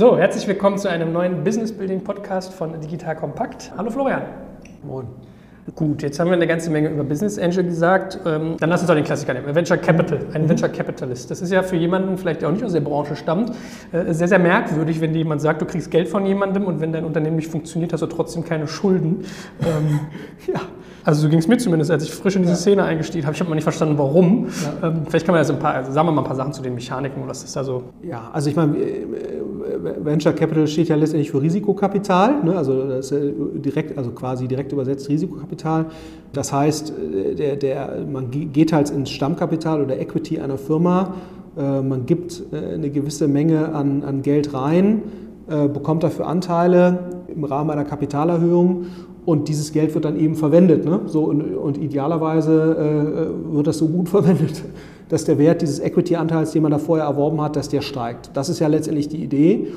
So, herzlich willkommen zu einem neuen Business Building Podcast von Digital Kompakt. Hallo Florian. Moin. Gut, jetzt haben wir eine ganze Menge über Business Angel gesagt. Ähm, dann lass uns doch den Klassiker nehmen. Venture Capital, ein mhm. Venture Capitalist. Das ist ja für jemanden, vielleicht der auch nicht aus der Branche stammt, äh, sehr, sehr merkwürdig, wenn dir jemand sagt, du kriegst Geld von jemandem und wenn dein Unternehmen nicht funktioniert, hast du trotzdem keine Schulden. Ähm, ja. Also so ging es mir zumindest, als ich frisch in diese Szene eingestiegen habe. Ich habe mal nicht verstanden, warum. Ja. Ähm, vielleicht kann man ja ein paar, also sagen wir mal ein paar Sachen zu den Mechaniken, was ist da so? Ja, also ich meine, äh, Venture Capital steht ja letztendlich für Risikokapital, ne? also das direkt, also quasi direkt übersetzt Risikokapital. Das heißt, äh, der, der, man geht halt ins Stammkapital oder Equity einer Firma, äh, man gibt eine gewisse Menge an, an Geld rein, bekommt dafür Anteile im Rahmen einer Kapitalerhöhung und dieses Geld wird dann eben verwendet. Ne? So, und, und idealerweise äh, wird das so gut verwendet, dass der Wert dieses Equity-Anteils, den man da vorher erworben hat, dass der steigt. Das ist ja letztendlich die Idee.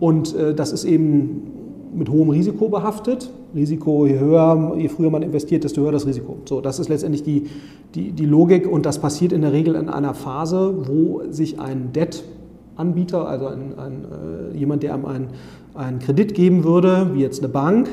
Und äh, das ist eben mit hohem Risiko behaftet. Risiko, je höher, je früher man investiert, desto höher das Risiko. So, das ist letztendlich die, die, die Logik und das passiert in der Regel in einer Phase, wo sich ein Debt-Anbieter, also ein, ein, äh, jemand, der einem einen, einen Kredit geben würde, wie jetzt eine Bank,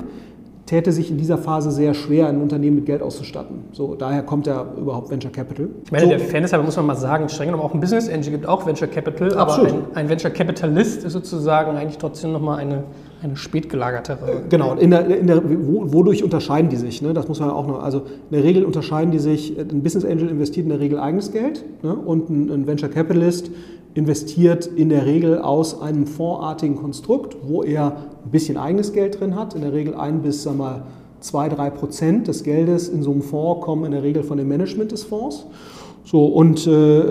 täte sich in dieser Phase sehr schwer, ein Unternehmen mit Geld auszustatten. So, daher kommt ja überhaupt Venture Capital. Ich meine, so. der Fairness halber muss man mal sagen, streng genommen auch ein Business Engine gibt auch Venture Capital, Absolut. aber ein, ein Venture Capitalist ist sozusagen eigentlich trotzdem nochmal eine, eine spätgelagertere. Äh, genau, in der, in der, wodurch unterscheiden die sich? Ne? Das muss man auch noch, also in der Regel unterscheiden die sich, ein Business Angel investiert in der Regel eigenes Geld ne? und ein, ein Venture Capitalist investiert in der Regel aus einem fondsartigen Konstrukt, wo er ein bisschen eigenes Geld drin hat, in der Regel ein bis wir, zwei, drei Prozent des Geldes in so einem Fonds kommen in der Regel von dem Management des Fonds. So, und äh,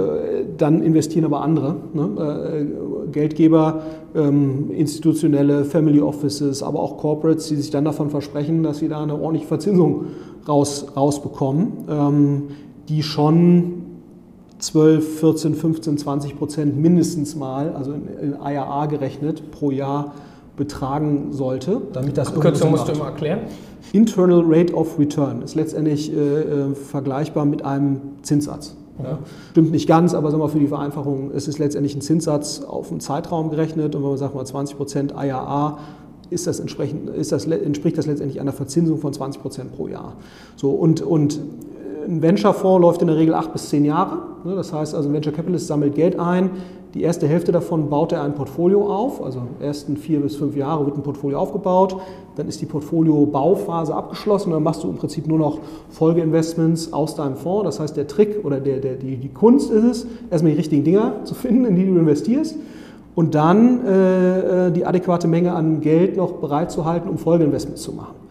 dann investieren aber andere, ne? äh, Geldgeber, ähm, institutionelle Family Offices, aber auch Corporates, die sich dann davon versprechen, dass sie da eine ordentliche Verzinsung raus, rausbekommen, ähm, die schon 12, 14, 15, 20 Prozent mindestens mal, also in, IAA gerechnet, pro Jahr betragen sollte. Damit das Kürzung musst du immer erklären. Internal Rate of Return ist letztendlich äh, äh, vergleichbar mit einem Zinssatz. Ja. Stimmt nicht ganz, aber sagen wir für die Vereinfachung, es ist letztendlich ein Zinssatz auf einen Zeitraum gerechnet und wenn man sagt mal 20 Prozent IAA, ist das entsprechend, ist das, entspricht das letztendlich einer Verzinsung von 20 Prozent pro Jahr. So, und, und ein Venture-Fonds läuft in der Regel acht bis zehn Jahre. Ne, das heißt also, ein Venture Capitalist sammelt Geld ein. Die erste Hälfte davon baut er ein Portfolio auf. Also ersten vier bis fünf Jahre wird ein Portfolio aufgebaut. Dann ist die Portfolio-Bauphase abgeschlossen und dann machst du im Prinzip nur noch Folgeinvestments aus deinem Fonds. Das heißt, der Trick oder der, der, die, die Kunst ist es, erstmal die richtigen Dinger zu finden, in die du investierst und dann äh, äh die adäquate Menge an Geld noch bereitzuhalten, um Folgeinvestments zu machen.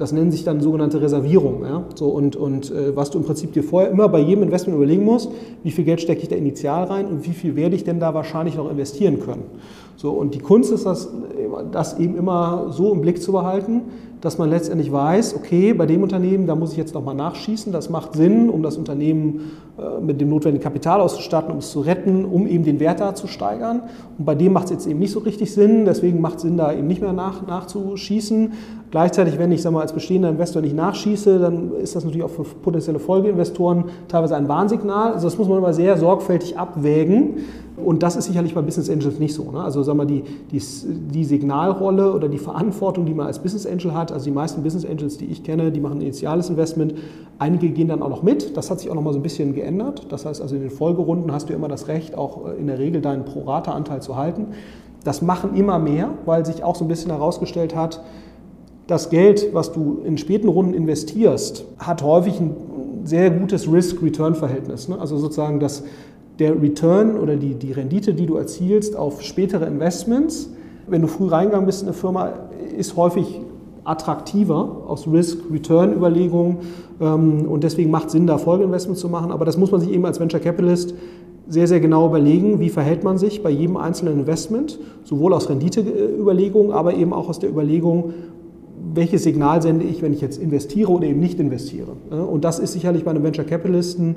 Das nennen sich dann sogenannte Reservierungen. Ja? So, und und äh, was du im Prinzip dir vorher immer bei jedem Investment überlegen musst, wie viel Geld stecke ich da initial rein und wie viel werde ich denn da wahrscheinlich noch investieren können. So, und die Kunst ist das, das eben immer so im Blick zu behalten, dass man letztendlich weiß, okay, bei dem Unternehmen, da muss ich jetzt nochmal nachschießen, das macht Sinn, um das Unternehmen äh, mit dem notwendigen Kapital auszustatten, um es zu retten, um eben den Wert da zu steigern. Und bei dem macht es jetzt eben nicht so richtig Sinn, deswegen macht es Sinn, da eben nicht mehr nach, nachzuschießen. Gleichzeitig, wenn ich sag mal, als bestehender Investor nicht nachschieße, dann ist das natürlich auch für potenzielle Folgeinvestoren teilweise ein Warnsignal. Also das muss man immer sehr sorgfältig abwägen. Und das ist sicherlich bei Business Angels nicht so. Ne? Also sagen wir, die, die, die Signalrolle oder die Verantwortung, die man als Business Angel hat, also die meisten Business Angels, die ich kenne, die machen ein initiales Investment. Einige gehen dann auch noch mit. Das hat sich auch noch mal so ein bisschen geändert. Das heißt also in den Folgerunden hast du immer das Recht, auch äh, in der Regel deinen Pro-Rata-Anteil zu halten. Das machen immer mehr, weil sich auch so ein bisschen herausgestellt hat, das Geld, was du in späten Runden investierst, hat häufig ein sehr gutes Risk-Return-Verhältnis. Ne? Also sozusagen das, der Return oder die, die Rendite, die du erzielst auf spätere Investments, wenn du früh reingegangen bist in eine Firma, ist häufig attraktiver aus Risk-Return-Überlegungen ähm, und deswegen macht es Sinn, da Folgeinvestments zu machen. Aber das muss man sich eben als Venture Capitalist sehr, sehr genau überlegen, wie verhält man sich bei jedem einzelnen Investment, sowohl aus Renditeüberlegungen, aber eben auch aus der Überlegung, welches Signal sende ich, wenn ich jetzt investiere oder eben nicht investiere. Und das ist sicherlich bei einem Venture Capitalisten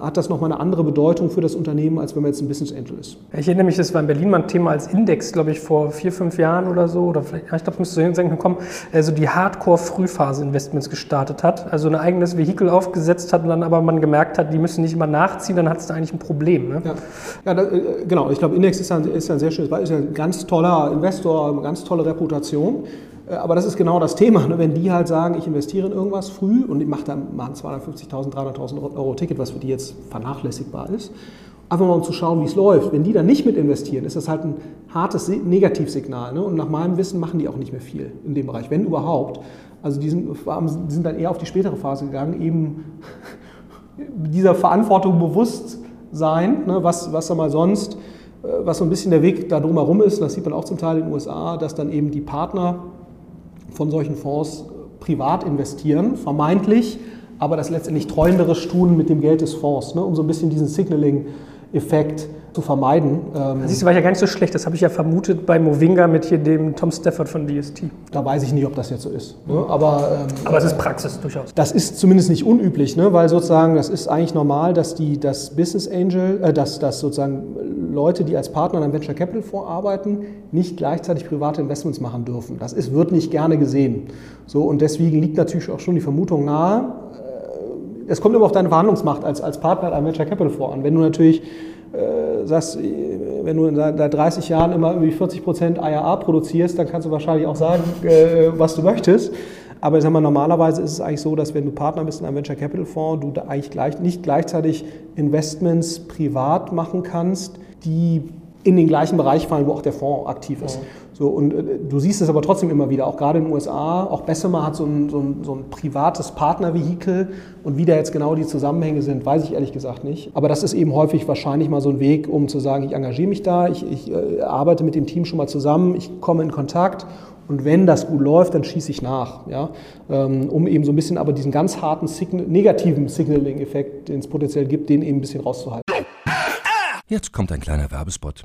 hat das nochmal eine andere Bedeutung für das Unternehmen, als wenn man jetzt ein Business Angel ist. Ich erinnere mich, das war in Berlin mal ein Thema als Index, glaube ich, vor vier, fünf Jahren oder so, oder vielleicht, ich glaube, es müsste so hinkommen, also die Hardcore-Frühphase-Investments gestartet hat, also ein eigenes Vehikel aufgesetzt hat und dann aber man gemerkt hat, die müssen nicht immer nachziehen, dann hat es da eigentlich ein Problem. Ne? Ja, ja da, äh, genau. Ich glaube, Index ist ein, ist ein sehr schönes Beispiel, ist ein ganz toller Investor, eine ganz tolle Reputation. Äh, aber das ist genau das Thema. Ne? Wenn die halt sagen, ich investiere in irgendwas früh und ich mache dann mal ein 250.000, 300.000 Euro Ticket, was für die jetzt vernachlässigbar ist, einfach mal um zu schauen, wie es läuft. Wenn die dann nicht mit investieren, ist das halt ein hartes Negativsignal. Ne? Und nach meinem Wissen machen die auch nicht mehr viel in dem Bereich, wenn überhaupt. Also die sind, die sind dann eher auf die spätere Phase gegangen, eben dieser Verantwortung bewusst sein, ne? was, was da mal sonst, äh, was so ein bisschen der Weg da drumherum ist, das sieht man auch zum Teil in den USA, dass dann eben die Partner von solchen Fonds privat investieren, vermeintlich, aber das letztendlich treuenderes tun mit dem Geld des Fonds, ne, um so ein bisschen diesen Signaling-Effekt zu vermeiden. Ähm, Siehst du, war ja gar nicht so schlecht. Das habe ich ja vermutet bei Movinga mit hier dem Tom Stafford von DST. Da weiß ich nicht, ob das jetzt so ist. Ne? Aber, ähm, Aber es ist Praxis durchaus. Das ist zumindest nicht unüblich, ne? weil sozusagen das ist eigentlich normal, dass die das Business Angel, äh, dass, dass sozusagen Leute, die als Partner in einem Venture Capital Fonds arbeiten, nicht gleichzeitig private Investments machen dürfen. Das ist, wird nicht gerne gesehen. So, und deswegen liegt natürlich auch schon die Vermutung nahe, es kommt immer auf deine Verhandlungsmacht als, als Partner in einem Venture Capital Fonds an. Wenn du natürlich äh, sagst, wenn du seit 30 Jahren immer irgendwie 40 Prozent IAA produzierst, dann kannst du wahrscheinlich auch sagen, äh, was du möchtest. Aber ich sag mal, normalerweise ist es eigentlich so, dass wenn du Partner bist in einem Venture Capital Fonds, du da eigentlich gleich, nicht gleichzeitig Investments privat machen kannst, die in den gleichen Bereich fallen, wo auch der Fonds aktiv ist. Ja. So, und äh, du siehst es aber trotzdem immer wieder, auch gerade in den USA, auch Bessemer hat so ein, so ein, so ein privates Partnervehikel und wie da jetzt genau die Zusammenhänge sind, weiß ich ehrlich gesagt nicht. Aber das ist eben häufig wahrscheinlich mal so ein Weg, um zu sagen, ich engagiere mich da, ich, ich äh, arbeite mit dem Team schon mal zusammen, ich komme in Kontakt und wenn das gut läuft, dann schieße ich nach, ja? Ähm, um eben so ein bisschen aber diesen ganz harten Signal, negativen Signaling-Effekt, den es potenziell gibt, den eben ein bisschen rauszuhalten. Jetzt kommt ein kleiner Werbespot.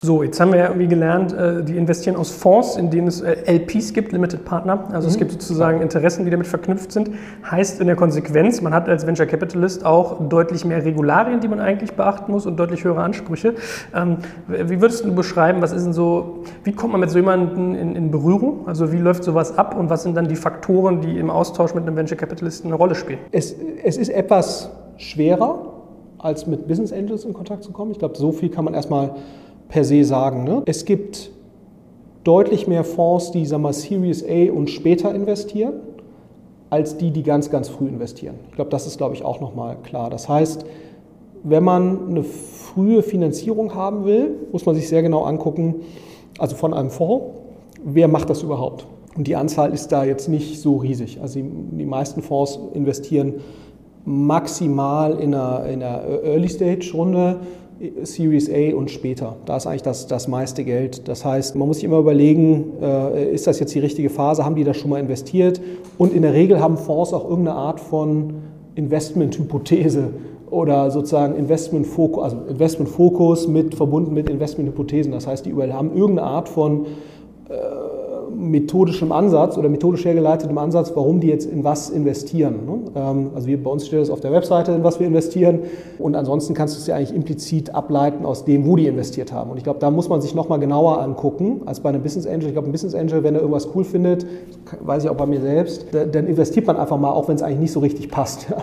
So, jetzt haben wir ja irgendwie gelernt, äh, die investieren aus Fonds, in denen es äh, LPs gibt, Limited Partner. Also mhm. es gibt sozusagen Interessen, die damit verknüpft sind. Heißt in der Konsequenz, man hat als Venture Capitalist auch deutlich mehr Regularien, die man eigentlich beachten muss und deutlich höhere Ansprüche. Ähm, wie würdest du beschreiben, was ist denn so, wie kommt man mit so jemandem in, in Berührung? Also wie läuft sowas ab und was sind dann die Faktoren, die im Austausch mit einem Venture Capitalisten eine Rolle spielen? Es, es ist etwas schwerer, als mit Business Angels in Kontakt zu kommen. Ich glaube, so viel kann man erstmal per se sagen. Ne? Es gibt deutlich mehr Fonds, die sagen wir, Series A und später investieren, als die, die ganz, ganz früh investieren. Ich glaube, das ist, glaube ich, auch nochmal klar. Das heißt, wenn man eine frühe Finanzierung haben will, muss man sich sehr genau angucken, also von einem Fonds, wer macht das überhaupt? Und die Anzahl ist da jetzt nicht so riesig. Also die, die meisten Fonds investieren maximal in einer, in einer Early-Stage-Runde Series A und später. Da ist eigentlich das, das meiste Geld. Das heißt, man muss sich immer überlegen, äh, ist das jetzt die richtige Phase? Haben die das schon mal investiert? Und in der Regel haben Fonds auch irgendeine Art von Investmenthypothese oder sozusagen Investmentfokus, also Investmentfokus mit verbunden mit Investmenthypothesen. Das heißt, die haben irgendeine Art von äh, methodischem Ansatz oder methodisch hergeleitetem Ansatz, warum die jetzt in was investieren. Ne? Ähm, also wir, bei uns steht das auf der Webseite, in was wir investieren. Und ansonsten kannst du es ja eigentlich implizit ableiten aus dem, wo die investiert haben. Und ich glaube, da muss man sich nochmal genauer angucken als bei einem Business Angel. Ich glaube, ein Business Angel, wenn er irgendwas cool findet, weiß ich auch bei mir selbst, dann investiert man einfach mal, auch wenn es eigentlich nicht so richtig passt.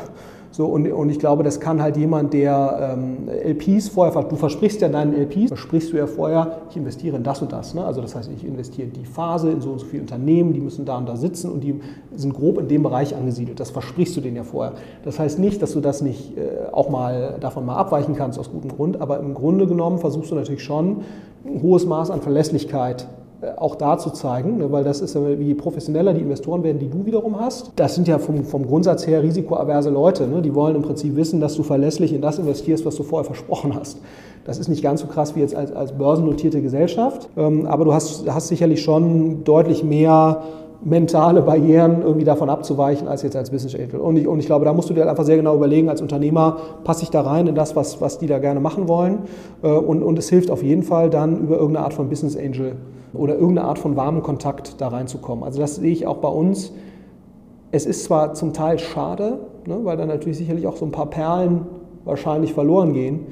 So, und, und ich glaube, das kann halt jemand, der ähm, LPs vorher, du versprichst ja deinen LPs, versprichst du ja vorher, ich investiere in das und das. Ne? Also das heißt, ich investiere in die Phase, in so und so viele Unternehmen, die müssen da und da sitzen und die sind grob in dem Bereich angesiedelt. Das versprichst du denen ja vorher. Das heißt nicht, dass du das nicht äh, auch mal davon mal abweichen kannst aus gutem Grund, aber im Grunde genommen versuchst du natürlich schon ein hohes Maß an Verlässlichkeit auch da zu zeigen, ne, weil das ist wie professioneller die Investoren werden, die du wiederum hast. Das sind ja vom, vom Grundsatz her risikoaverse Leute. Ne? Die wollen im Prinzip wissen, dass du verlässlich in das investierst, was du vorher versprochen hast. Das ist nicht ganz so krass wie jetzt als, als börsennotierte Gesellschaft, ähm, aber du hast, hast sicherlich schon deutlich mehr mentale Barrieren irgendwie davon abzuweichen als jetzt als Business Angel. Und ich, und ich glaube, da musst du dir halt einfach sehr genau überlegen, als Unternehmer passe ich da rein in das, was, was die da gerne machen wollen. Äh, und, und es hilft auf jeden Fall dann über irgendeine Art von Business Angel oder irgendeine Art von warmen Kontakt da reinzukommen. Also das sehe ich auch bei uns. Es ist zwar zum Teil schade, ne, weil dann natürlich sicherlich auch so ein paar Perlen wahrscheinlich verloren gehen,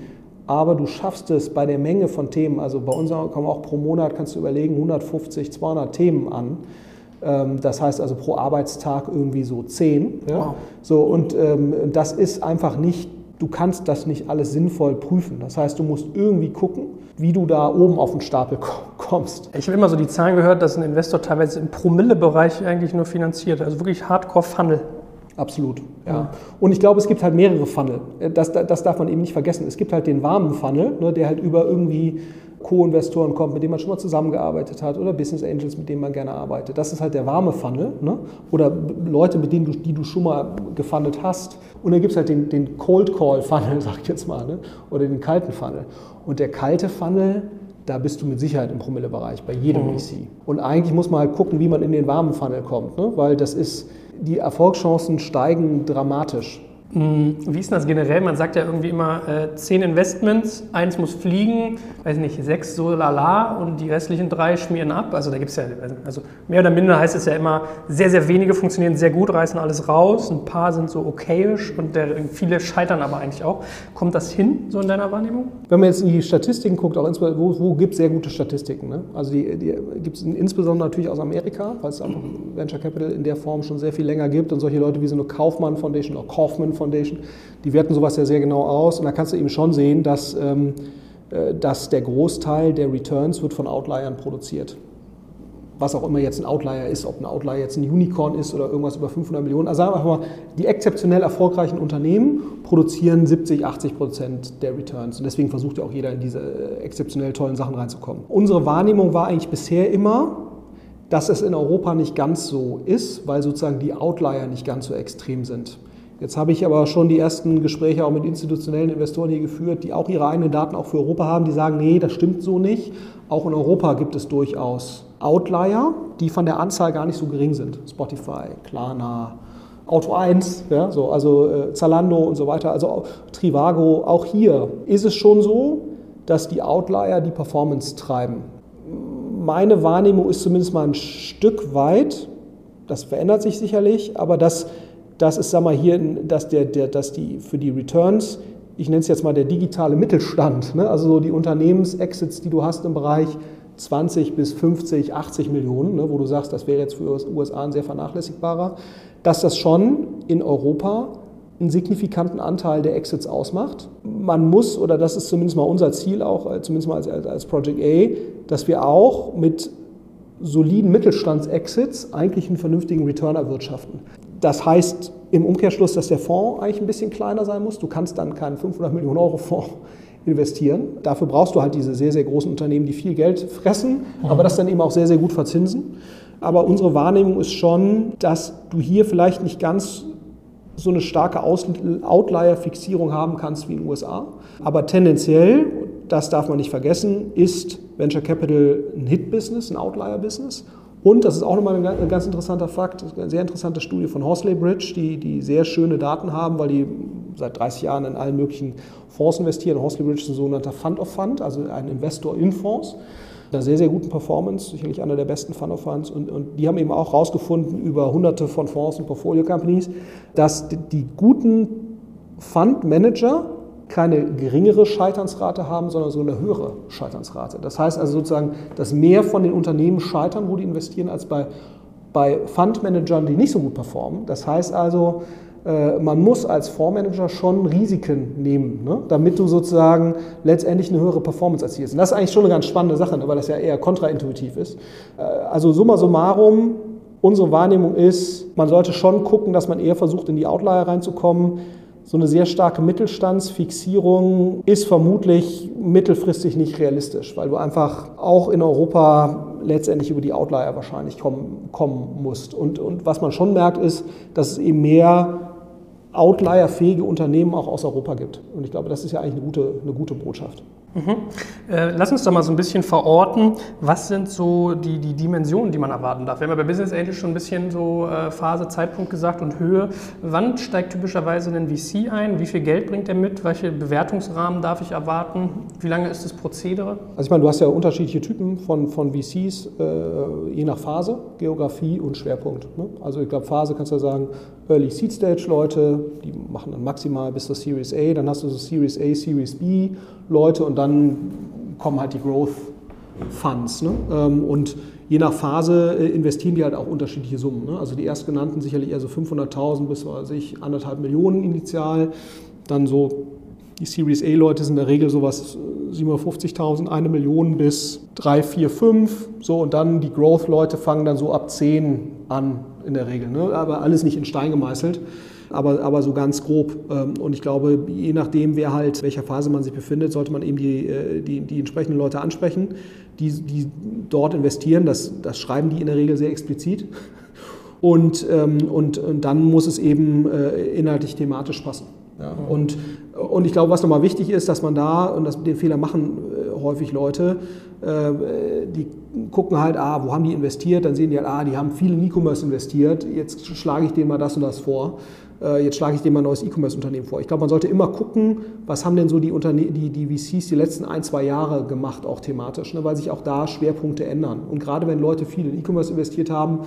aber du schaffst es bei der Menge von Themen, also bei uns kommen auch pro Monat, kannst du überlegen, 150, 200 Themen an. Ähm, das heißt also pro Arbeitstag irgendwie so 10. Ja? Wow. So, und ähm, das ist einfach nicht du kannst das nicht alles sinnvoll prüfen. Das heißt, du musst irgendwie gucken, wie du da oben auf den Stapel kommst. Ich habe immer so die Zahlen gehört, dass ein Investor teilweise im Promille-Bereich eigentlich nur finanziert, also wirklich Hardcore-Funnel. Absolut, ja. Und ich glaube, es gibt halt mehrere Funnel. Das, das darf man eben nicht vergessen. Es gibt halt den warmen Funnel, ne, der halt über irgendwie Co-Investoren kommt, mit denen man schon mal zusammengearbeitet hat oder Business Angels, mit denen man gerne arbeitet. Das ist halt der warme Funnel. Ne? Oder Leute, mit denen du, die du schon mal gefundet hast. Und dann gibt es halt den, den Cold Call Funnel, sag ich jetzt mal, ne? oder den kalten Funnel. Und der kalte Funnel, da bist du mit Sicherheit im Promillebereich bei jedem mhm. VC. Und eigentlich muss man halt gucken, wie man in den warmen Funnel kommt, ne? weil das ist, die Erfolgschancen steigen dramatisch. Hm, wie ist das generell? Man sagt ja irgendwie immer äh, zehn Investments, eins muss fliegen, weiß nicht, sechs so lala und die restlichen drei schmieren ab. Also da gibt es ja, also mehr oder minder heißt es ja immer, sehr, sehr wenige funktionieren sehr gut, reißen alles raus, ein paar sind so okayisch und der, viele scheitern aber eigentlich auch. Kommt das hin, so in deiner Wahrnehmung? Wenn man jetzt in die Statistiken guckt, auch wo, wo gibt es sehr gute Statistiken? Ne? Also die, die gibt es insbesondere natürlich aus Amerika, weil es Venture Capital in der Form schon sehr viel länger gibt und solche Leute wie so eine Kaufmann Foundation oder Kaufmann Foundation Foundation, die werten sowas ja sehr genau aus und da kannst du eben schon sehen, dass, ähm, äh, dass der Großteil der Returns wird von Outliern produziert. Was auch immer jetzt ein Outlier ist, ob ein Outlier jetzt ein Unicorn ist oder irgendwas über 500 Millionen. Also sagen wir mal, die exzeptionell erfolgreichen Unternehmen produzieren 70, 80 Prozent der Returns. Und deswegen versucht ja auch jeder in diese äh, exzeptionell tollen Sachen reinzukommen. Unsere Wahrnehmung war eigentlich bisher immer, dass es in Europa nicht ganz so ist, weil sozusagen die Outlier nicht ganz so extrem sind. Jetzt habe ich aber schon die ersten Gespräche auch mit institutionellen Investoren hier geführt, die auch ihre eigenen Daten auch für Europa haben, die sagen, nee, das stimmt so nicht. Auch in Europa gibt es durchaus Outlier, die von der Anzahl gar nicht so gering sind. Spotify, Klarna, Auto 1, ja, so, also äh, Zalando und so weiter, also Trivago. Auch hier ist es schon so, dass die Outlier die Performance treiben. Meine Wahrnehmung ist zumindest mal ein Stück weit, das verändert sich sicherlich, aber dass das ist, sag mal, hier, dass, der, der, dass die für die Returns, ich nenne es jetzt mal der digitale Mittelstand, ne? also so die Unternehmensexits, die du hast im Bereich 20 bis 50, 80 Millionen, ne? wo du sagst, das wäre jetzt für die USA ein sehr vernachlässigbarer, dass das schon in Europa einen signifikanten Anteil der Exits ausmacht. Man muss, oder das ist zumindest mal unser Ziel auch, äh, zumindest mal als, als Project A, dass wir auch mit soliden Mittelstandsexits eigentlich einen vernünftigen Return erwirtschaften. Das heißt im Umkehrschluss, dass der Fonds eigentlich ein bisschen kleiner sein muss. Du kannst dann keinen 500 Millionen Euro Fonds investieren. Dafür brauchst du halt diese sehr, sehr großen Unternehmen, die viel Geld fressen, aber das dann eben auch sehr, sehr gut verzinsen. Aber unsere Wahrnehmung ist schon, dass du hier vielleicht nicht ganz so eine starke Outlier-Fixierung haben kannst wie in den USA. Aber tendenziell, das darf man nicht vergessen, ist Venture Capital ein Hit-Business, ein Outlier-Business. Und, das ist auch nochmal ein ganz interessanter Fakt, eine sehr interessante Studie von Horsley Bridge, die, die sehr schöne Daten haben, weil die seit 30 Jahren in allen möglichen Fonds investieren. Horsley Bridge ist ein sogenannter Fund of Fund, also ein Investor in Fonds einer sehr, sehr guten Performance, sicherlich einer der besten Fund of Funds. Und, und die haben eben auch herausgefunden über hunderte von Fonds und Portfolio Companies, dass die, die guten Fund Manager keine geringere Scheiternsrate haben, sondern so eine höhere Scheiternsrate. Das heißt also sozusagen, dass mehr von den Unternehmen scheitern, wo die investieren, als bei, bei Fund-Managern, die nicht so gut performen. Das heißt also, äh, man muss als Fondsmanager schon Risiken nehmen, ne? damit du sozusagen letztendlich eine höhere Performance erzielst. Und das ist eigentlich schon eine ganz spannende Sache, ne? weil das ja eher kontraintuitiv ist. Äh, also summa summarum, unsere Wahrnehmung ist, man sollte schon gucken, dass man eher versucht, in die Outlier reinzukommen. So eine sehr starke Mittelstandsfixierung ist vermutlich mittelfristig nicht realistisch, weil du einfach auch in Europa letztendlich über die Outlier wahrscheinlich kommen, kommen musst. Und, und was man schon merkt, ist, dass es eben mehr outlier-fähige Unternehmen auch aus Europa gibt. Und ich glaube, das ist ja eigentlich eine gute, eine gute Botschaft. Mhm. Äh, lass uns doch mal so ein bisschen verorten, was sind so die, die Dimensionen, die man erwarten darf. Wir haben ja bei Business Angel schon ein bisschen so äh, Phase, Zeitpunkt gesagt und Höhe. Wann steigt typischerweise ein VC ein? Wie viel Geld bringt er mit? Welche Bewertungsrahmen darf ich erwarten? Wie lange ist das Prozedere? Also ich meine, du hast ja unterschiedliche Typen von, von VCs, äh, je nach Phase, Geografie und Schwerpunkt. Ne? Also ich glaube, Phase kannst du ja sagen, Early Seed Stage Leute, die machen dann maximal bis zur Series A, dann hast du so Series A, Series B Leute und dann kommen halt die Growth Funds. Ne? Ähm, und je nach Phase äh, investieren die halt auch unterschiedliche Summen. Ne? Also die erstgenannten sicherlich eher so 500.000 bis weiß ich, anderthalb Millionen initial. Dann so die Series A-Leute sind in der Regel sowas 750.000, äh, eine Million bis 3, 4, 5. So, und dann die Growth-Leute fangen dann so ab 10 an in der Regel. Ne? Aber alles nicht in Stein gemeißelt aber, aber so ganz grob. Ähm, und ich glaube, je nachdem, wer halt, welcher Phase man sich befindet, sollte man eben die, äh, die, die entsprechenden Leute ansprechen, die, die dort investieren. Das, das schreiben die in der Regel sehr explizit. Und, ähm, und, und dann muss es eben äh, inhaltlich thematisch passen. Ja, und, und ich glaube, was nochmal wichtig ist, dass man da, und das, den Fehler machen häufig Leute, äh, die gucken halt, ah, wo haben die investiert, dann sehen die halt, ah, die haben viel in E-Commerce investiert, jetzt schlage ich denen mal das und das vor. Äh, jetzt schlage ich dir mal ein neues E-Commerce-Unternehmen vor. Ich glaube, man sollte immer gucken, was haben denn so die, Unterne die, die VCs die letzten ein, zwei Jahre gemacht, auch thematisch, ne, weil sich auch da Schwerpunkte ändern. Und gerade wenn Leute viel in E-Commerce investiert haben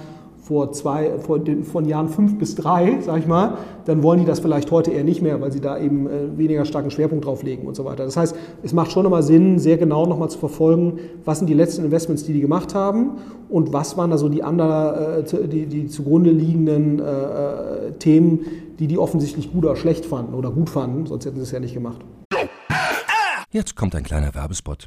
vor zwei, vor den, von Jahren fünf bis drei, sag ich mal, dann wollen die das vielleicht heute eher nicht mehr, weil sie da eben äh, weniger starken Schwerpunkt drauf legen und so weiter. Das heißt, es macht schon nochmal Sinn, sehr genau nochmal zu verfolgen, was sind die letzten Investments, die die gemacht haben und was waren da so die, andere, äh, die, die zugrunde liegenden äh, äh, Themen, die die offensichtlich gut oder schlecht fanden oder gut fanden, sonst hätten sie es ja nicht gemacht. Jetzt kommt ein kleiner Werbespot.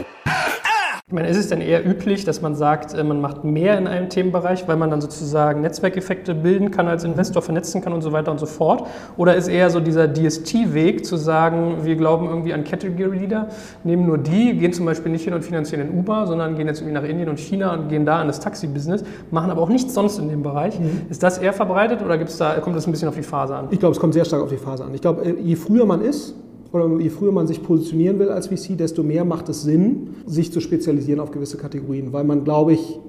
Ich meine, ist es denn eher üblich, dass man sagt, äh, man macht mehr in einem Themenbereich, weil man dann sozusagen Netzwerkeffekte bilden kann, als Investor vernetzen kann und so weiter und so fort? Oder ist eher so dieser DST-Weg zu sagen, wir glauben irgendwie an Category Leader, nehmen nur die, gehen zum Beispiel nicht hin und finanzieren in Uber, sondern gehen jetzt irgendwie nach Indien und China und gehen da an das Taxi-Business, machen aber auch nichts sonst in dem Bereich. Mhm. Ist das eher verbreitet oder gibt's da, kommt das ein bisschen auf die Phase an? Ich glaube, es kommt sehr stark auf die Phase an. Ich glaube, äh, je früher man ist, oder je früher man sich positionieren will als VC, desto mehr macht es Sinn, sich zu spezialisieren auf gewisse Kategorien, weil man, glaube ich,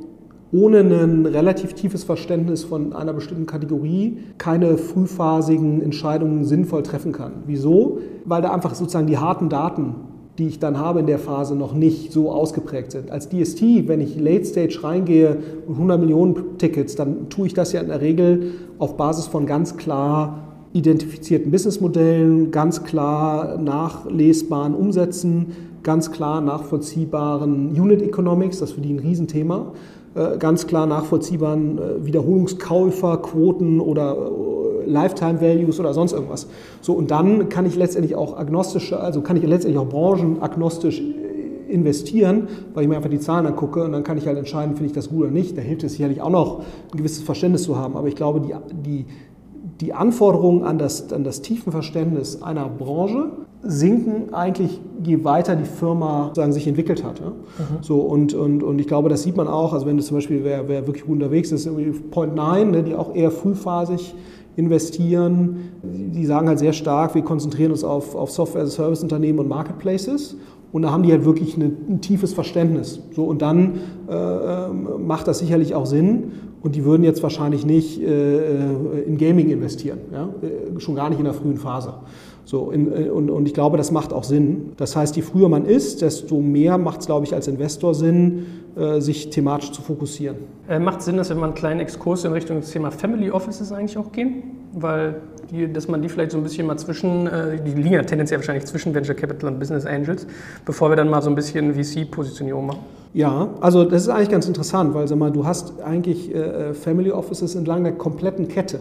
ohne ein relativ tiefes Verständnis von einer bestimmten Kategorie keine frühphasigen Entscheidungen sinnvoll treffen kann. Wieso? Weil da einfach sozusagen die harten Daten die ich dann habe in der Phase, noch nicht so ausgeprägt sind. Als DST, wenn ich Late Stage reingehe und 100 Millionen Tickets, dann tue ich das ja in der Regel auf Basis von ganz klar identifizierten Businessmodellen, ganz klar nachlesbaren Umsätzen, ganz klar nachvollziehbaren Unit Economics, das ist für die ein Riesenthema, äh, ganz klar nachvollziehbaren äh, Wiederholungskäuferquoten oder äh, Lifetime Values oder sonst irgendwas. So, und dann kann ich letztendlich auch agnostische, also kann ich letztendlich auch branchenagnostisch investieren, weil ich mir einfach die Zahlen angucke und dann kann ich halt entscheiden, finde ich das gut oder nicht. Da hilft es sicherlich auch noch, ein gewisses Verständnis zu haben. Aber ich glaube, die, die, die Anforderungen an das, an das Tiefenverständnis einer Branche sinken eigentlich, je weiter die Firma sagen, sich entwickelt hat. Ja? Mhm. So, und, und, und ich glaube, das sieht man auch, also wenn du zum Beispiel, wer, wer wirklich gut unterwegs ist, irgendwie Point 9, ne, die auch eher frühphasig investieren, die sagen halt sehr stark, wir konzentrieren uns auf, auf Software-Service-Unternehmen und Marketplaces. Und da haben die halt wirklich eine, ein tiefes Verständnis. So, und dann äh, ähm, macht das sicherlich auch Sinn. Und die würden jetzt wahrscheinlich nicht äh, äh, in Gaming investieren, ja? Äh, schon gar nicht in der frühen Phase. So, in, äh, und, und ich glaube, das macht auch Sinn. Das heißt, je früher man ist, desto mehr macht es, glaube ich, als Investor Sinn, äh, sich thematisch zu fokussieren. Äh, macht Sinn, dass wir mal einen kleinen Exkurs in Richtung des Thema Family Offices eigentlich auch gehen? Weil, die, dass man die vielleicht so ein bisschen mal zwischen, äh, die liegen ja tendenziell wahrscheinlich zwischen Venture Capital und Business Angels, bevor wir dann mal so ein bisschen VC-Positionierung machen. Ja, also das ist eigentlich ganz interessant, weil sag mal, du hast eigentlich äh, Family Offices entlang der kompletten Kette.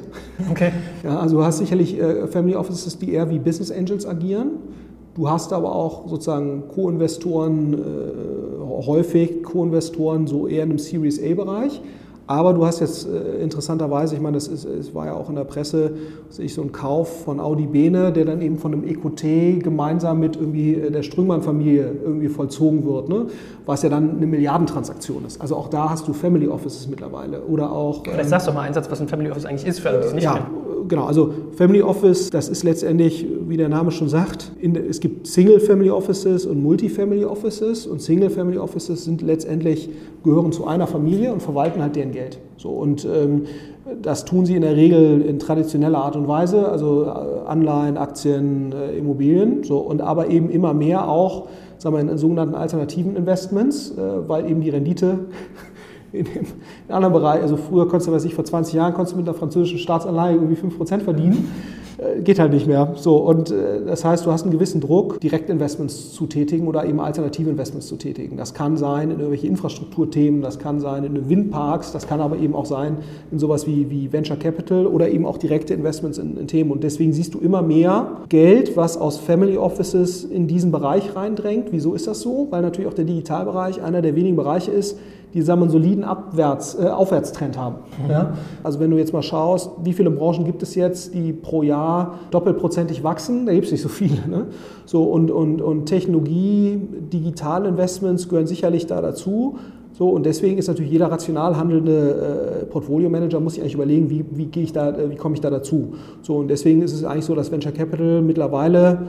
Okay. Ja, also du hast sicherlich äh, Family Offices, die eher wie Business Angels agieren. Du hast aber auch sozusagen Co-Investoren, äh, häufig Co-Investoren so eher in einem Series A-Bereich. Aber du hast jetzt äh, interessanterweise, ich meine, das ist, es war ja auch in der Presse, sehe ich so ein Kauf von Audi Bene, der dann eben von einem EQT gemeinsam mit irgendwie äh, der Strüngmann-Familie irgendwie vollzogen wird, ne? was ja dann eine Milliardentransaktion ist. Also auch da hast du Family Offices mittlerweile oder auch. Vielleicht ähm, sagst du mal einen Satz, was ein Family Office eigentlich ist, für alle, die es nicht ja, kennen. Genau, also Family Office, das ist letztendlich, wie der Name schon sagt, in, es gibt Single Family Offices und Multi-Family Offices und Single Family Offices sind letztendlich, gehören zu einer Familie und verwalten halt deren Geld. So, und ähm, das tun sie in der Regel in traditioneller Art und Weise, also äh, Anleihen, Aktien, äh, Immobilien, so, und aber eben immer mehr auch sagen wir, in sogenannten alternativen Investments, äh, weil eben die Rendite in, dem, in anderen Bereichen, also früher konntest du, weiß ich, vor 20 Jahren konntest du mit einer französischen Staatsanleihe irgendwie 5% verdienen. Äh, geht halt nicht mehr. So, und äh, das heißt, du hast einen gewissen Druck, Direktinvestments zu tätigen oder eben alternative Investments zu tätigen. Das kann sein in irgendwelche Infrastrukturthemen, das kann sein in Windparks, das kann aber eben auch sein in sowas wie, wie Venture Capital oder eben auch direkte Investments in, in Themen. Und deswegen siehst du immer mehr Geld, was aus Family Offices in diesen Bereich reindrängt. Wieso ist das so? Weil natürlich auch der Digitalbereich einer der wenigen Bereiche ist, die sagen wir, einen soliden Abwärts, äh, Aufwärtstrend haben. Mhm. Ja? Also wenn du jetzt mal schaust, wie viele Branchen gibt es jetzt, die pro Jahr doppelprozentig wachsen, da gibt es nicht so viele. Ne? So, und, und, und Technologie, Digitalinvestments gehören sicherlich da dazu. So, und deswegen ist natürlich jeder rational handelnde äh, Portfolio-Manager muss sich eigentlich überlegen, wie, wie, gehe ich da, äh, wie komme ich da dazu. So, und deswegen ist es eigentlich so, dass Venture Capital mittlerweile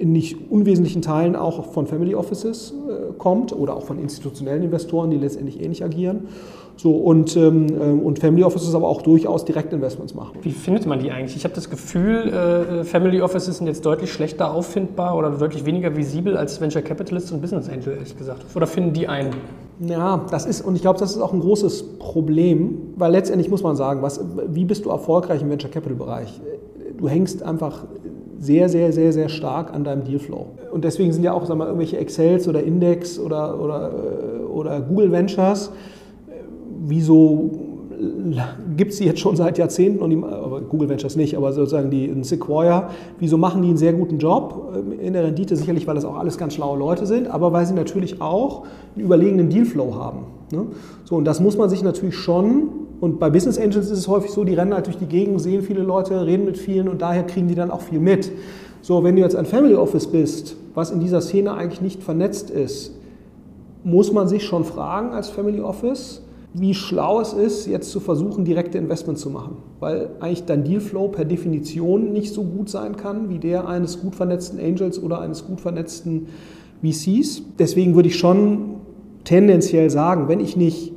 in nicht unwesentlichen Teilen auch von Family Offices äh, kommt oder auch von institutionellen Investoren, die letztendlich ähnlich agieren. So, und, ähm, ähm, und Family Offices aber auch durchaus Direktinvestments machen. Wie findet man die eigentlich? Ich habe das Gefühl, äh, Family Offices sind jetzt deutlich schlechter auffindbar oder deutlich weniger visibel als Venture Capitalists und Business Angel, ehrlich gesagt. Oder finden die einen? Ja, das ist, und ich glaube, das ist auch ein großes Problem, weil letztendlich muss man sagen, was, wie bist du erfolgreich im Venture Capital Bereich? Du hängst einfach sehr, sehr, sehr, sehr stark an deinem Dealflow. Und deswegen sind ja auch sag mal, irgendwelche Excels oder Index oder, oder, äh, oder Google Ventures, wieso gibt es die jetzt schon seit Jahrzehnten, und die, Google Ventures nicht, aber sozusagen die in Sequoia, wieso machen die einen sehr guten Job äh, in der Rendite? Sicherlich, weil das auch alles ganz schlaue Leute sind, aber weil sie natürlich auch einen überlegenen Dealflow haben. Ne? So, und das muss man sich natürlich schon und bei Business Angels ist es häufig so, die rennen halt durch die Gegend, sehen viele Leute, reden mit vielen und daher kriegen die dann auch viel mit. So, wenn du jetzt ein Family Office bist, was in dieser Szene eigentlich nicht vernetzt ist, muss man sich schon fragen als Family Office, wie schlau es ist, jetzt zu versuchen, direkte Investments zu machen. Weil eigentlich dein Dealflow per Definition nicht so gut sein kann wie der eines gut vernetzten Angels oder eines gut vernetzten VCs. Deswegen würde ich schon tendenziell sagen, wenn ich nicht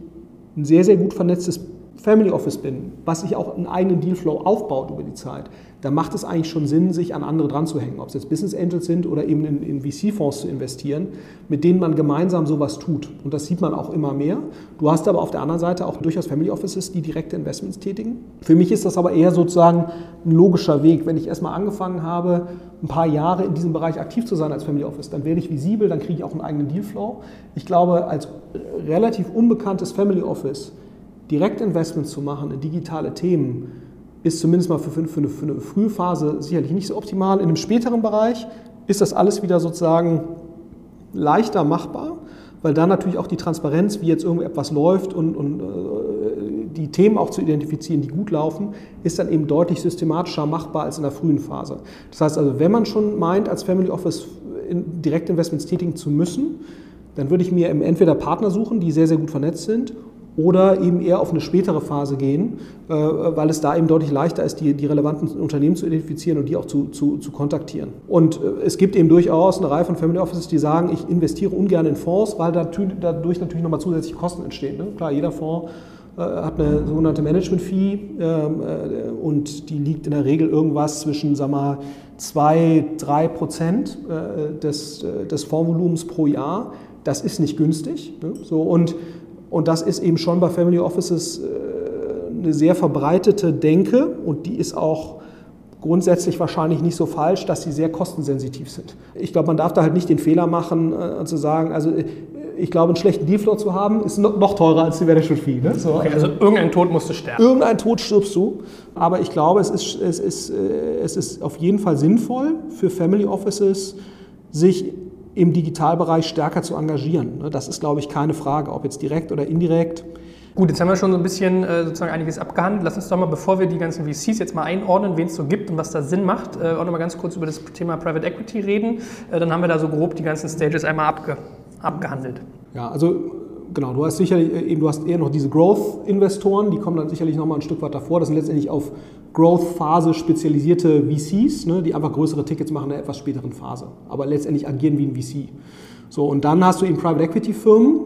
ein sehr, sehr gut vernetztes Family Office bin, was sich auch einen eigenen Dealflow aufbaut über die Zeit, dann macht es eigentlich schon Sinn, sich an andere dran zu hängen, ob es jetzt Business Angels sind oder eben in, in VC-Fonds zu investieren, mit denen man gemeinsam sowas tut. Und das sieht man auch immer mehr. Du hast aber auf der anderen Seite auch durchaus Family Offices, die direkte Investments tätigen. Für mich ist das aber eher sozusagen ein logischer Weg. Wenn ich erstmal angefangen habe, ein paar Jahre in diesem Bereich aktiv zu sein als Family Office, dann werde ich visibel, dann kriege ich auch einen eigenen Dealflow. Ich glaube, als relativ unbekanntes Family Office Direktinvestments zu machen in digitale Themen, ist zumindest mal für, für, eine, für eine frühe Phase sicherlich nicht so optimal. In einem späteren Bereich ist das alles wieder sozusagen leichter machbar, weil dann natürlich auch die Transparenz, wie jetzt irgendetwas läuft und, und äh, die Themen auch zu identifizieren, die gut laufen, ist dann eben deutlich systematischer machbar als in der frühen Phase. Das heißt also, wenn man schon meint, als Family Office in Direktinvestments tätigen zu müssen, dann würde ich mir entweder Partner suchen, die sehr, sehr gut vernetzt sind oder eben eher auf eine spätere Phase gehen, äh, weil es da eben deutlich leichter ist, die, die relevanten Unternehmen zu identifizieren und die auch zu, zu, zu kontaktieren. Und äh, es gibt eben durchaus eine Reihe von Family Offices, die sagen, ich investiere ungern in Fonds, weil dadurch natürlich nochmal zusätzliche Kosten entstehen. Ne? Klar, jeder Fonds äh, hat eine sogenannte Management-Fee ähm, und die liegt in der Regel irgendwas zwischen, sag mal, 2, 3 Prozent des, des Fondsvolumens pro Jahr. Das ist nicht günstig. Ne? So, und und das ist eben schon bei Family Offices äh, eine sehr verbreitete Denke und die ist auch grundsätzlich wahrscheinlich nicht so falsch, dass sie sehr kostensensitiv sind. Ich glaube, man darf da halt nicht den Fehler machen, äh, zu sagen, also äh, ich glaube, einen schlechten Dealflow zu haben, ist noch teurer als die Management Fee. Ne? So, okay, also, also irgendein Tod musst du sterben. Irgendein Tod stirbst du. Aber ich glaube, es ist, es ist, es ist auf jeden Fall sinnvoll für Family Offices, sich im Digitalbereich stärker zu engagieren. Ne, das ist, glaube ich, keine Frage, ob jetzt direkt oder indirekt. Gut, jetzt haben wir schon so ein bisschen äh, sozusagen einiges abgehandelt. Lass uns doch mal, bevor wir die ganzen VCs jetzt mal einordnen, wen es so gibt und was da Sinn macht, äh, auch noch mal ganz kurz über das Thema Private Equity reden. Äh, dann haben wir da so grob die ganzen Stages einmal abge abgehandelt. Ja, also genau, du hast sicherlich eben, du hast eher noch diese Growth-Investoren, die kommen dann sicherlich noch mal ein Stück weit davor. Das sind letztendlich auf Growth-Phase spezialisierte VCs, ne, die einfach größere Tickets machen in einer etwas späteren Phase, aber letztendlich agieren wie ein VC. So, und dann hast du eben Private Equity-Firmen. Äh,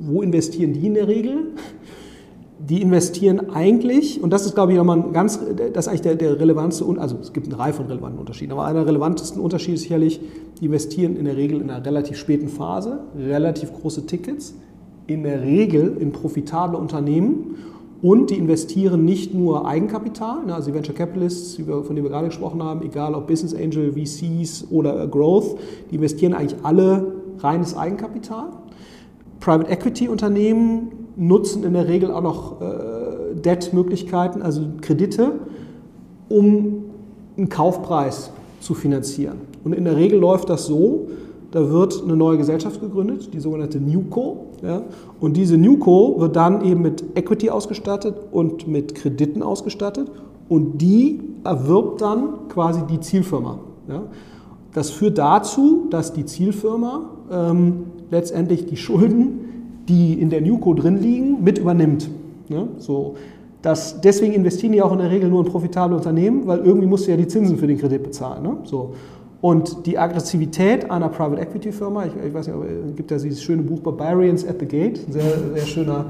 wo investieren die in der Regel? Die investieren eigentlich, und das ist, glaube ich, nochmal ein ganz, das ist eigentlich der, der relevanteste, also es gibt eine Reihe von relevanten Unterschieden, aber einer der relevantesten Unterschiede ist sicherlich, die investieren in der Regel in einer relativ späten Phase, relativ große Tickets, in der Regel in profitable Unternehmen und die investieren nicht nur Eigenkapital, ne, also die Venture Capitalists, von denen wir gerade gesprochen haben, egal ob Business Angel, VCs oder Growth, die investieren eigentlich alle reines Eigenkapital. Private Equity Unternehmen nutzen in der Regel auch noch äh, Debt-Möglichkeiten, also Kredite, um einen Kaufpreis zu finanzieren. Und in der Regel läuft das so, da wird eine neue Gesellschaft gegründet, die sogenannte Newco. Ja? Und diese Newco wird dann eben mit Equity ausgestattet und mit Krediten ausgestattet. Und die erwirbt dann quasi die Zielfirma. Ja? Das führt dazu, dass die Zielfirma ähm, letztendlich die Schulden, die in der Newco drin liegen, mit übernimmt. Ja? So, das, deswegen investieren die auch in der Regel nur in profitable Unternehmen, weil irgendwie musst du ja die Zinsen für den Kredit bezahlen. Ne? So. Und die Aggressivität einer Private Equity Firma, ich, ich weiß nicht, es gibt ja dieses schöne Buch Barbarians at the Gate, ein sehr, sehr schöner,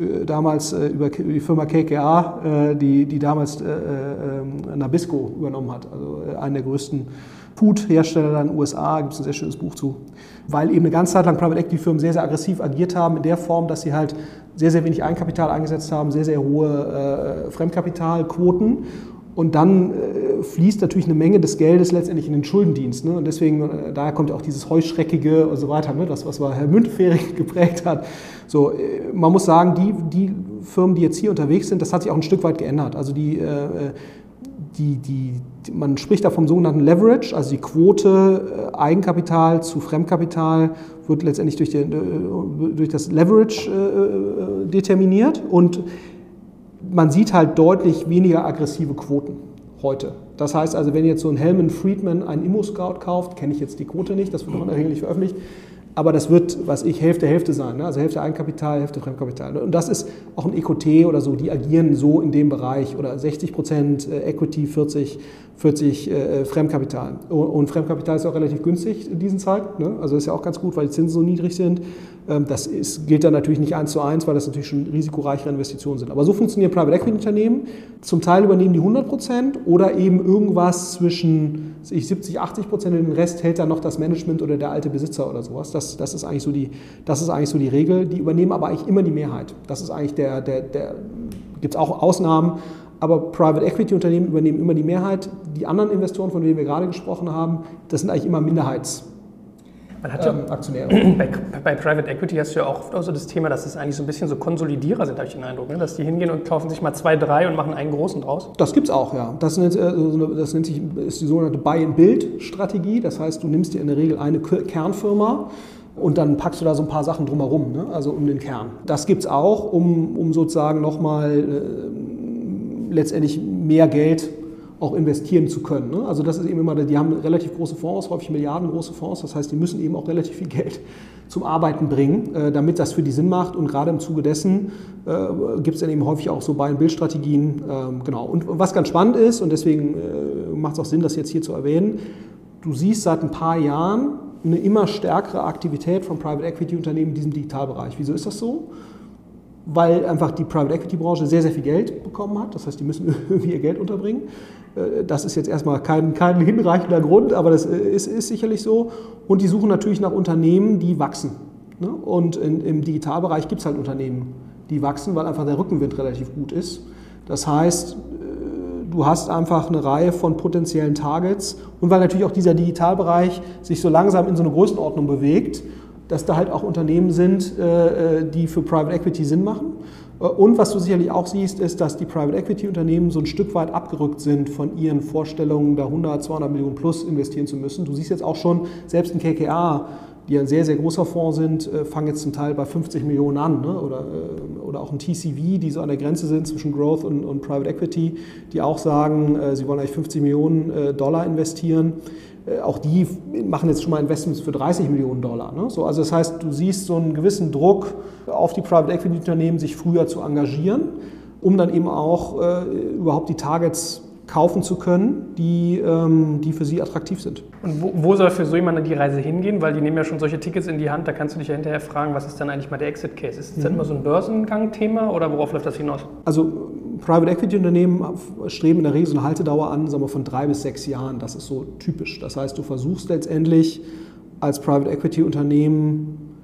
äh, damals äh, über die Firma KKA, äh, die, die damals äh, äh, Nabisco übernommen hat, also äh, einen der größten Food-Hersteller in den USA, gibt es ein sehr schönes Buch zu. Weil eben eine ganze Zeit lang Private Equity Firmen sehr, sehr aggressiv agiert haben, in der Form, dass sie halt sehr, sehr wenig Eigenkapital eingesetzt haben, sehr, sehr hohe Fremdkapitalquoten und dann äh, fließt natürlich eine Menge des Geldes letztendlich in den Schuldendienst. Ne? Und deswegen, äh, daher kommt auch dieses Heuschreckige und so weiter, ne? das, was Herr Müntefering geprägt hat. So, äh, man muss sagen, die, die Firmen, die jetzt hier unterwegs sind, das hat sich auch ein Stück weit geändert. Also die, äh, die, die, man spricht da vom sogenannten Leverage, also die Quote äh, Eigenkapital zu Fremdkapital wird letztendlich durch, den, äh, durch das Leverage determiniert. Und man sieht halt deutlich weniger aggressive Quoten heute. Das heißt also, wenn jetzt so ein Helman Friedman einen Immo-Scout kauft, kenne ich jetzt die Quote nicht, das wird noch Regel nicht veröffentlicht, aber das wird, was ich, Hälfte, Hälfte sein. Ne? Also Hälfte Eigenkapital, Hälfte Fremdkapital. Und das ist auch ein EQT oder so, die agieren so in dem Bereich. Oder 60 Prozent äh, Equity, 40, 40 äh, Fremdkapital. Und Fremdkapital ist auch relativ günstig in diesen Zeiten. Ne? Also ist ja auch ganz gut, weil die Zinsen so niedrig sind. Ähm, das ist, gilt dann natürlich nicht eins zu eins, weil das natürlich schon risikoreichere Investitionen sind. Aber so funktionieren Private Equity Unternehmen. Zum Teil übernehmen die 100 Prozent oder eben irgendwas zwischen 70, 80 Prozent und den Rest hält dann noch das Management oder der alte Besitzer oder sowas. Das, das, ist, eigentlich so die, das ist eigentlich so die Regel. Die übernehmen aber eigentlich immer die Mehrheit. Das ist eigentlich der, der, der gibt es auch Ausnahmen, aber Private Equity Unternehmen übernehmen immer die Mehrheit. Die anderen Investoren, von denen wir gerade gesprochen haben, das sind eigentlich immer Minderheits. Man hat ja, ähm, Aktionäre. Bei, bei, Private Equity hast du ja auch oft auch so das Thema, dass es eigentlich so ein bisschen so Konsolidierer sind, habe ich den Eindruck, ne? dass die hingehen und kaufen sich mal zwei, drei und machen einen großen draus. Das gibt es auch, ja. Das nennt, äh, das nennt sich ist die sogenannte Buy-and-Build-Strategie. Das heißt, du nimmst dir in der Regel eine Kernfirma und dann packst du da so ein paar Sachen drumherum, ne? also um den Kern. Das gibt es auch, um, um sozusagen nochmal äh, letztendlich mehr Geld auch investieren zu können. Ne? Also das ist eben immer, die haben relativ große Fonds, häufig Milliarden große Fonds, das heißt, die müssen eben auch relativ viel Geld zum Arbeiten bringen, äh, damit das für die Sinn macht und gerade im Zuge dessen äh, gibt es dann eben häufig auch so Buy-and-Build-Strategien. Ähm, genau. Und was ganz spannend ist, und deswegen äh, macht es auch Sinn, das jetzt hier zu erwähnen, du siehst seit ein paar Jahren eine immer stärkere Aktivität von Private Equity Unternehmen in diesem Digitalbereich. Wieso ist das so? Weil einfach die Private Equity Branche sehr, sehr viel Geld bekommen hat. Das heißt, die müssen irgendwie ihr Geld unterbringen. Äh, das ist jetzt erstmal kein, kein hinreichender Grund, aber das äh, ist, ist sicherlich so. Und die suchen natürlich nach Unternehmen, die wachsen. Ne? Und in, im Digitalbereich gibt es halt Unternehmen, die wachsen, weil einfach der Rückenwind relativ gut ist. Das heißt, äh, du hast einfach eine Reihe von potenziellen Targets und weil natürlich auch dieser Digitalbereich sich so langsam in so eine Größenordnung bewegt, dass da halt auch Unternehmen sind, die für Private Equity Sinn machen. Und was du sicherlich auch siehst, ist, dass die Private Equity Unternehmen so ein Stück weit abgerückt sind von ihren Vorstellungen, da 100, 200 Millionen plus investieren zu müssen. Du siehst jetzt auch schon, selbst ein KKA, die ein sehr, sehr großer Fonds sind, äh, fangen jetzt zum Teil bei 50 Millionen an. Ne? Oder, äh, oder auch ein TCV, die so an der Grenze sind zwischen Growth und, und Private Equity, die auch sagen, äh, sie wollen eigentlich 50 Millionen Dollar investieren. Äh, auch die machen jetzt schon mal Investments für 30 Millionen Dollar. Ne? So, also das heißt, du siehst so einen gewissen Druck auf die Private Equity Unternehmen, sich früher zu engagieren, um dann eben auch äh, überhaupt die Targets kaufen zu können, die, ähm, die für sie attraktiv sind. Und wo, wo, soll für so jemand die Reise hingehen? Weil die nehmen ja schon solche Tickets in die Hand, da kannst du dich ja hinterher fragen, was ist dann eigentlich mal der Exit-Case? Ist das mhm. dann immer so ein Börsengang-Thema oder worauf läuft das hinaus? Also Private Equity Unternehmen streben in der Regel so eine Haltedauer an, sagen wir von drei bis sechs Jahren. Das ist so typisch. Das heißt, du versuchst letztendlich als Private Equity Unternehmen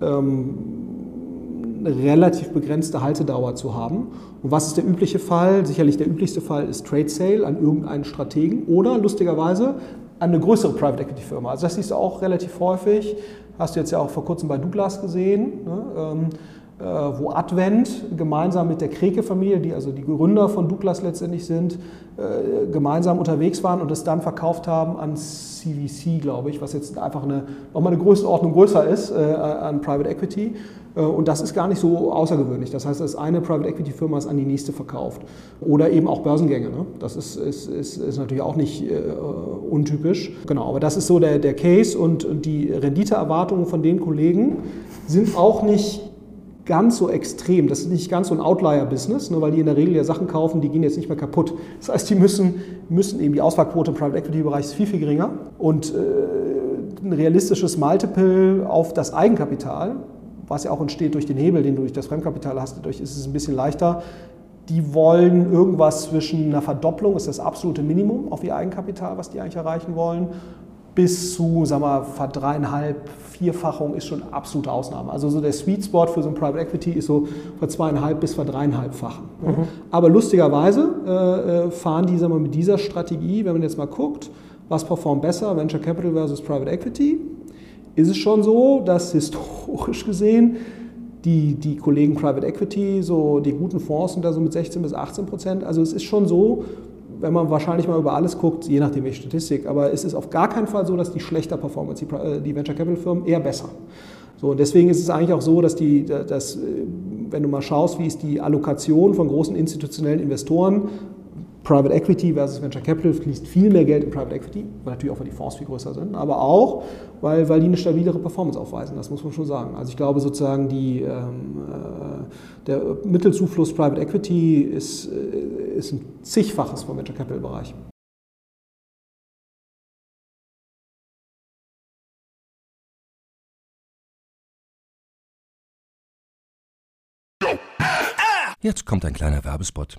ähm, relativ begrenzte Haltedauer zu haben. Und was ist der übliche Fall? Sicherlich der üblichste Fall ist Trade Sale an irgendeinen Strategen oder lustigerweise an eine größere Private Equity Firma. Also das siehst du auch relativ häufig. Hast du jetzt ja auch vor kurzem bei Douglas gesehen. Ne? Äh, wo Advent gemeinsam mit der Kreke-Familie, die also die Gründer von Douglas letztendlich sind, äh, gemeinsam unterwegs waren und es dann verkauft haben an CVC, glaube ich, was jetzt einfach eine, nochmal eine Größenordnung größer ist äh, an Private Equity. Und das ist gar nicht so außergewöhnlich. Das heißt, dass eine Private Equity Firma es an die nächste verkauft. Oder eben auch Börsengänge. Ne? Das ist, ist, ist, ist, natürlich auch nicht äh, untypisch. Genau, aber das ist so der, der Case und die Renditeerwartungen von den Kollegen sind auch nicht ganz so extrem. Das ist nicht ganz so ein Outlier-Business, ne, weil die in der Regel ja Sachen kaufen, die gehen jetzt nicht mehr kaputt. Das heißt, die müssen, müssen eben die Ausfallquote im Private Equity-Bereich ist viel, viel geringer. Und äh, ein realistisches Multiple auf das Eigenkapital, was ja auch entsteht durch den Hebel, den du durch das Fremdkapital hast, dadurch ist es ein bisschen leichter. Die wollen irgendwas zwischen einer Verdopplung, ist das absolute Minimum auf ihr Eigenkapital, was die eigentlich erreichen wollen, bis zu, sagen wir, verdreieinhalb, Vierfachung ist schon absolute Ausnahme. Also so der Sweet Spot für so ein Private Equity ist so von zweieinhalb bis verdreieinhalbfachen. Mhm. Aber lustigerweise äh, äh, fahren die, sagen wir, mit dieser Strategie, wenn man jetzt mal guckt, was performt besser, Venture Capital versus Private Equity, ist es schon so, dass historisch gesehen die, die Kollegen Private Equity, so die guten Fonds sind da so mit 16 bis 18 Prozent. Also es ist schon so, wenn man wahrscheinlich mal über alles guckt, je nachdem welche Statistik, aber es ist auf gar keinen Fall so, dass die schlechter performen als die, äh, die Venture Capital Firmen, eher besser. So, und deswegen ist es eigentlich auch so, dass die, dass, äh, wenn du mal schaust, wie ist die Allokation von großen institutionellen Investoren, Private Equity versus Venture Capital fließt viel mehr Geld in Private Equity, weil natürlich auch, weil die Fonds viel größer sind, aber auch, weil, weil die eine stabilere Performance aufweisen, das muss man schon sagen. Also ich glaube sozusagen, die, ähm, äh, der Mittelzufluss Private Equity ist, äh, ist ein zigfaches vom Venture Capital Bereich. Jetzt kommt ein kleiner Werbespot.